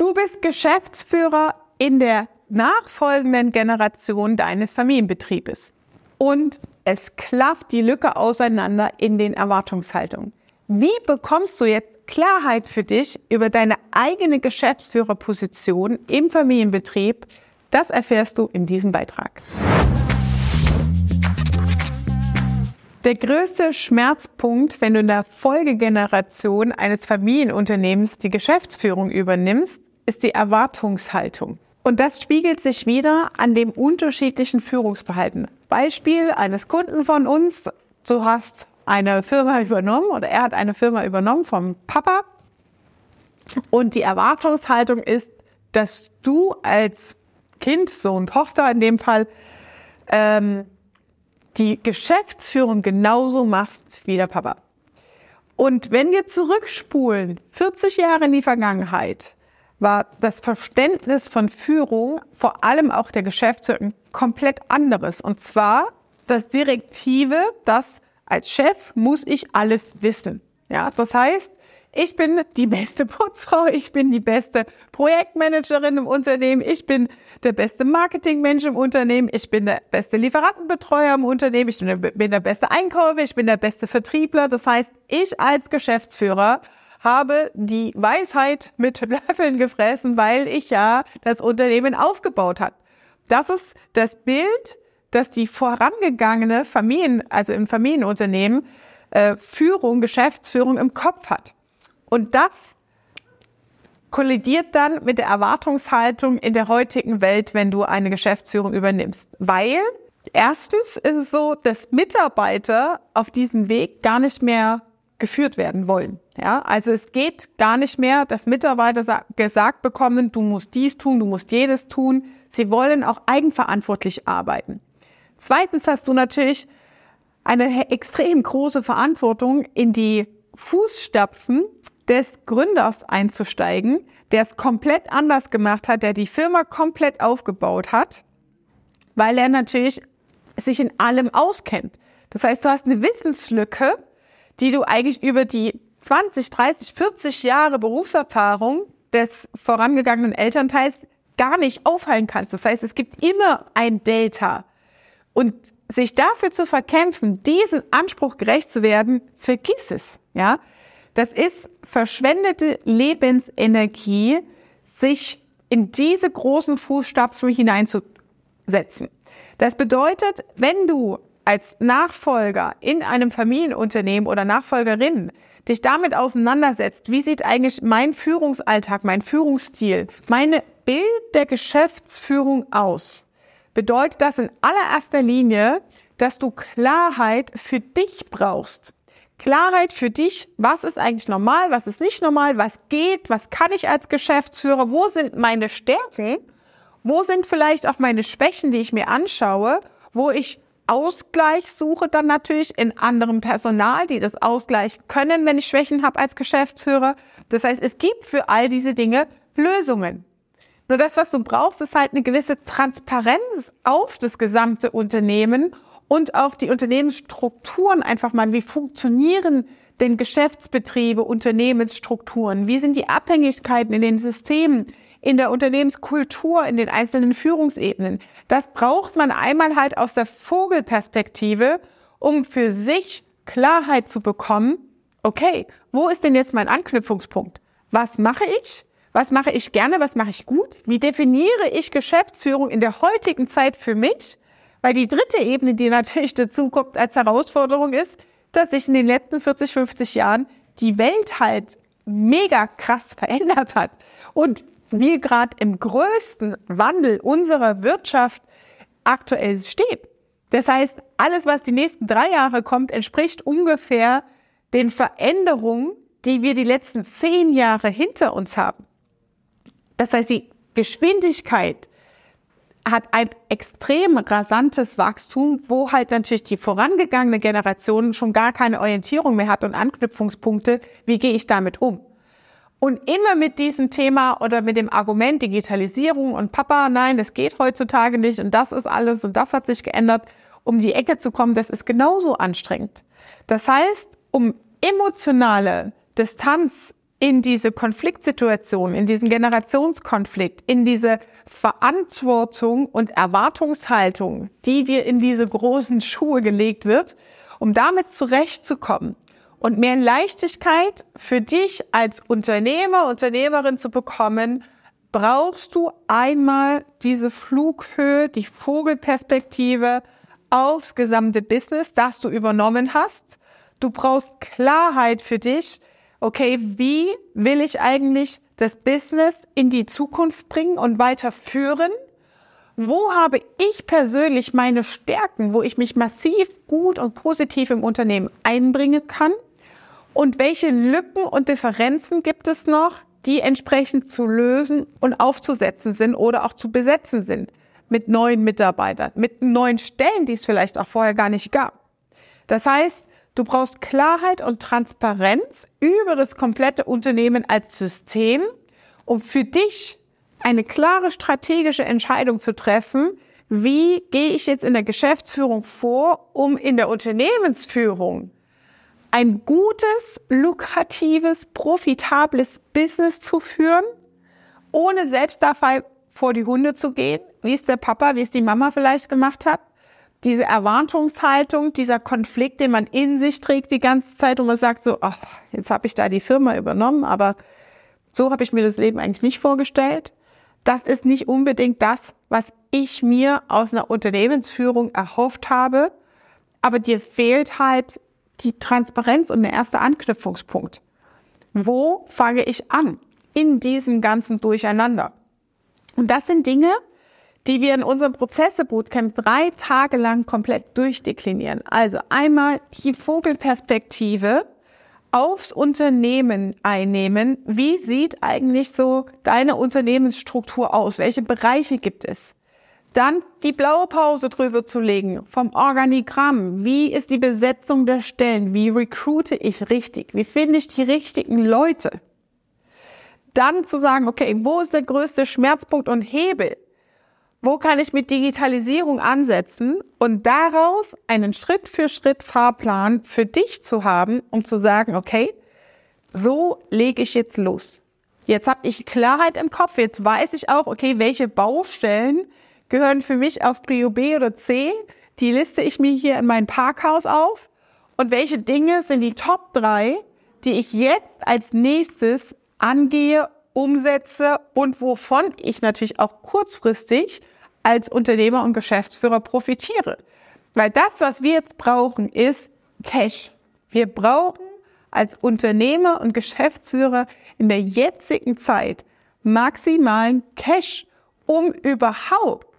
Du bist Geschäftsführer in der nachfolgenden Generation deines Familienbetriebes. Und es klafft die Lücke auseinander in den Erwartungshaltungen. Wie bekommst du jetzt Klarheit für dich über deine eigene Geschäftsführerposition im Familienbetrieb? Das erfährst du in diesem Beitrag. Der größte Schmerzpunkt, wenn du in der Folgegeneration eines Familienunternehmens die Geschäftsführung übernimmst, ist die Erwartungshaltung. Und das spiegelt sich wieder an dem unterschiedlichen Führungsverhalten. Beispiel eines Kunden von uns, du hast eine Firma übernommen oder er hat eine Firma übernommen vom Papa und die Erwartungshaltung ist, dass du als Kind, Sohn, Tochter in dem Fall, ähm, die Geschäftsführung genauso machst wie der Papa. Und wenn wir zurückspulen, 40 Jahre in die Vergangenheit, war das Verständnis von Führung, vor allem auch der Geschäftsführung, komplett anderes. Und zwar das Direktive, dass als Chef muss ich alles wissen. Ja, das heißt, ich bin die beste Putzfrau, ich bin die beste Projektmanagerin im Unternehmen, ich bin der beste Marketingmensch im Unternehmen, ich bin der beste Lieferantenbetreuer im Unternehmen, ich bin der beste Einkäufer, ich bin der beste Vertriebler. Das heißt, ich als Geschäftsführer habe die Weisheit mit Löffeln gefressen, weil ich ja das Unternehmen aufgebaut hat. Das ist das Bild, das die vorangegangene Familien, also im Familienunternehmen, äh, Führung, Geschäftsführung im Kopf hat. Und das kollidiert dann mit der Erwartungshaltung in der heutigen Welt, wenn du eine Geschäftsführung übernimmst. Weil erstens ist es so, dass Mitarbeiter auf diesem Weg gar nicht mehr geführt werden wollen. Ja, also es geht gar nicht mehr, dass Mitarbeiter gesagt bekommen, du musst dies tun, du musst jedes tun. Sie wollen auch eigenverantwortlich arbeiten. Zweitens hast du natürlich eine extrem große Verantwortung, in die Fußstapfen des Gründers einzusteigen, der es komplett anders gemacht hat, der die Firma komplett aufgebaut hat, weil er natürlich sich in allem auskennt. Das heißt, du hast eine Wissenslücke, die du eigentlich über die 20, 30, 40 Jahre Berufserfahrung des vorangegangenen Elternteils gar nicht aufhalten kannst. Das heißt, es gibt immer ein Delta. Und sich dafür zu verkämpfen, diesen Anspruch gerecht zu werden, vergiss es, ja. Das ist verschwendete Lebensenergie, sich in diese großen Fußstapfen hineinzusetzen. Das bedeutet, wenn du als Nachfolger in einem Familienunternehmen oder Nachfolgerin dich damit auseinandersetzt, wie sieht eigentlich mein Führungsalltag, mein Führungsstil, meine Bild der Geschäftsführung aus, bedeutet das in allererster Linie, dass du Klarheit für dich brauchst. Klarheit für dich, was ist eigentlich normal, was ist nicht normal, was geht, was kann ich als Geschäftsführer, wo sind meine Stärken, wo sind vielleicht auch meine Schwächen, die ich mir anschaue, wo ich Ausgleich suche dann natürlich in anderem Personal, die das Ausgleich können, wenn ich Schwächen habe als Geschäftsführer. Das heißt, es gibt für all diese Dinge Lösungen. Nur das, was du brauchst, ist halt eine gewisse Transparenz auf das gesamte Unternehmen und auf die Unternehmensstrukturen einfach mal. Wie funktionieren denn Geschäftsbetriebe, Unternehmensstrukturen? Wie sind die Abhängigkeiten in den Systemen? In der Unternehmenskultur, in den einzelnen Führungsebenen. Das braucht man einmal halt aus der Vogelperspektive, um für sich Klarheit zu bekommen. Okay, wo ist denn jetzt mein Anknüpfungspunkt? Was mache ich? Was mache ich gerne? Was mache ich gut? Wie definiere ich Geschäftsführung in der heutigen Zeit für mich? Weil die dritte Ebene, die natürlich dazu kommt als Herausforderung ist, dass sich in den letzten 40, 50 Jahren die Welt halt mega krass verändert hat. Und wir gerade im größten Wandel unserer Wirtschaft aktuell stehen. Das heißt, alles, was die nächsten drei Jahre kommt, entspricht ungefähr den Veränderungen, die wir die letzten zehn Jahre hinter uns haben. Das heißt, die Geschwindigkeit hat ein extrem rasantes Wachstum, wo halt natürlich die vorangegangene Generation schon gar keine Orientierung mehr hat und Anknüpfungspunkte. Wie gehe ich damit um? Und immer mit diesem Thema oder mit dem Argument Digitalisierung und Papa, nein, das geht heutzutage nicht und das ist alles und das hat sich geändert, um die Ecke zu kommen, das ist genauso anstrengend. Das heißt, um emotionale Distanz in diese Konfliktsituation, in diesen Generationskonflikt, in diese Verantwortung und Erwartungshaltung, die dir in diese großen Schuhe gelegt wird, um damit zurechtzukommen und mehr Leichtigkeit für dich als Unternehmer, Unternehmerin zu bekommen, brauchst du einmal diese Flughöhe, die Vogelperspektive aufs gesamte Business, das du übernommen hast. Du brauchst Klarheit für dich, okay, wie will ich eigentlich das Business in die Zukunft bringen und weiterführen? Wo habe ich persönlich meine Stärken, wo ich mich massiv gut und positiv im Unternehmen einbringen kann? Und welche Lücken und Differenzen gibt es noch, die entsprechend zu lösen und aufzusetzen sind oder auch zu besetzen sind mit neuen Mitarbeitern, mit neuen Stellen, die es vielleicht auch vorher gar nicht gab. Das heißt, Du brauchst Klarheit und Transparenz über das komplette Unternehmen als System, um für dich eine klare strategische Entscheidung zu treffen, wie gehe ich jetzt in der Geschäftsführung vor, um in der Unternehmensführung ein gutes, lukratives, profitables Business zu führen, ohne selbst dabei vor die Hunde zu gehen, wie es der Papa, wie es die Mama vielleicht gemacht hat, diese Erwartungshaltung, dieser Konflikt, den man in sich trägt die ganze Zeit und man sagt so, ach, jetzt habe ich da die Firma übernommen, aber so habe ich mir das Leben eigentlich nicht vorgestellt. Das ist nicht unbedingt das, was ich mir aus einer Unternehmensführung erhofft habe, aber dir fehlt halt die Transparenz und der erste Anknüpfungspunkt. Wo fange ich an in diesem ganzen Durcheinander? Und das sind Dinge, die wir in unserem Prozesse-Bootcamp drei Tage lang komplett durchdeklinieren. Also einmal die Vogelperspektive aufs Unternehmen einnehmen. Wie sieht eigentlich so deine Unternehmensstruktur aus? Welche Bereiche gibt es? Dann die blaue Pause drüber zu legen vom Organigramm. Wie ist die Besetzung der Stellen? Wie recruite ich richtig? Wie finde ich die richtigen Leute? Dann zu sagen, okay, wo ist der größte Schmerzpunkt und Hebel? wo kann ich mit Digitalisierung ansetzen und daraus einen Schritt für Schritt Fahrplan für dich zu haben, um zu sagen, okay, so lege ich jetzt los. Jetzt habe ich Klarheit im Kopf, jetzt weiß ich auch, okay, welche Baustellen gehören für mich auf Prio B oder C, die liste ich mir hier in mein Parkhaus auf und welche Dinge sind die Top 3, die ich jetzt als nächstes angehe, umsetze und wovon ich natürlich auch kurzfristig als Unternehmer und Geschäftsführer profitiere. Weil das, was wir jetzt brauchen, ist Cash. Wir brauchen als Unternehmer und Geschäftsführer in der jetzigen Zeit maximalen Cash, um überhaupt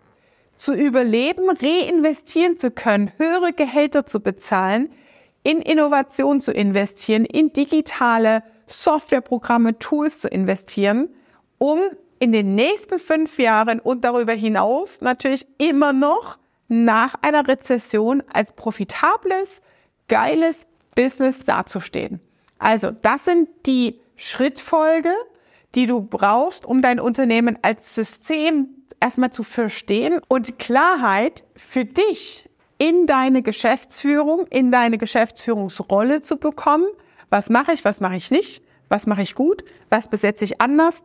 zu überleben, reinvestieren zu können, höhere Gehälter zu bezahlen, in Innovation zu investieren, in digitale Softwareprogramme, Tools zu investieren, um in den nächsten fünf Jahren und darüber hinaus natürlich immer noch nach einer Rezession als profitables, geiles Business dazustehen. Also das sind die Schrittfolge, die du brauchst, um dein Unternehmen als System erstmal zu verstehen und Klarheit für dich in deine Geschäftsführung, in deine Geschäftsführungsrolle zu bekommen. Was mache ich, was mache ich nicht? Was mache ich gut? Was besetze ich anders?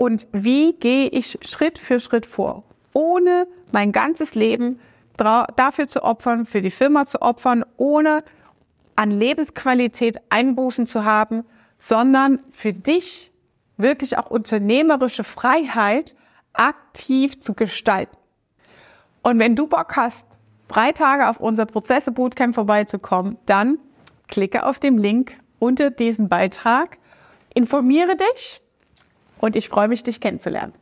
und wie gehe ich Schritt für Schritt vor, ohne mein ganzes Leben dafür zu opfern, für die Firma zu opfern, ohne an Lebensqualität Einbußen zu haben, sondern für dich wirklich auch unternehmerische Freiheit aktiv zu gestalten. Und wenn du Bock hast, drei Tage auf unser Prozesse Bootcamp vorbeizukommen, dann klicke auf den Link unter diesem Beitrag, informiere dich und ich freue mich, dich kennenzulernen.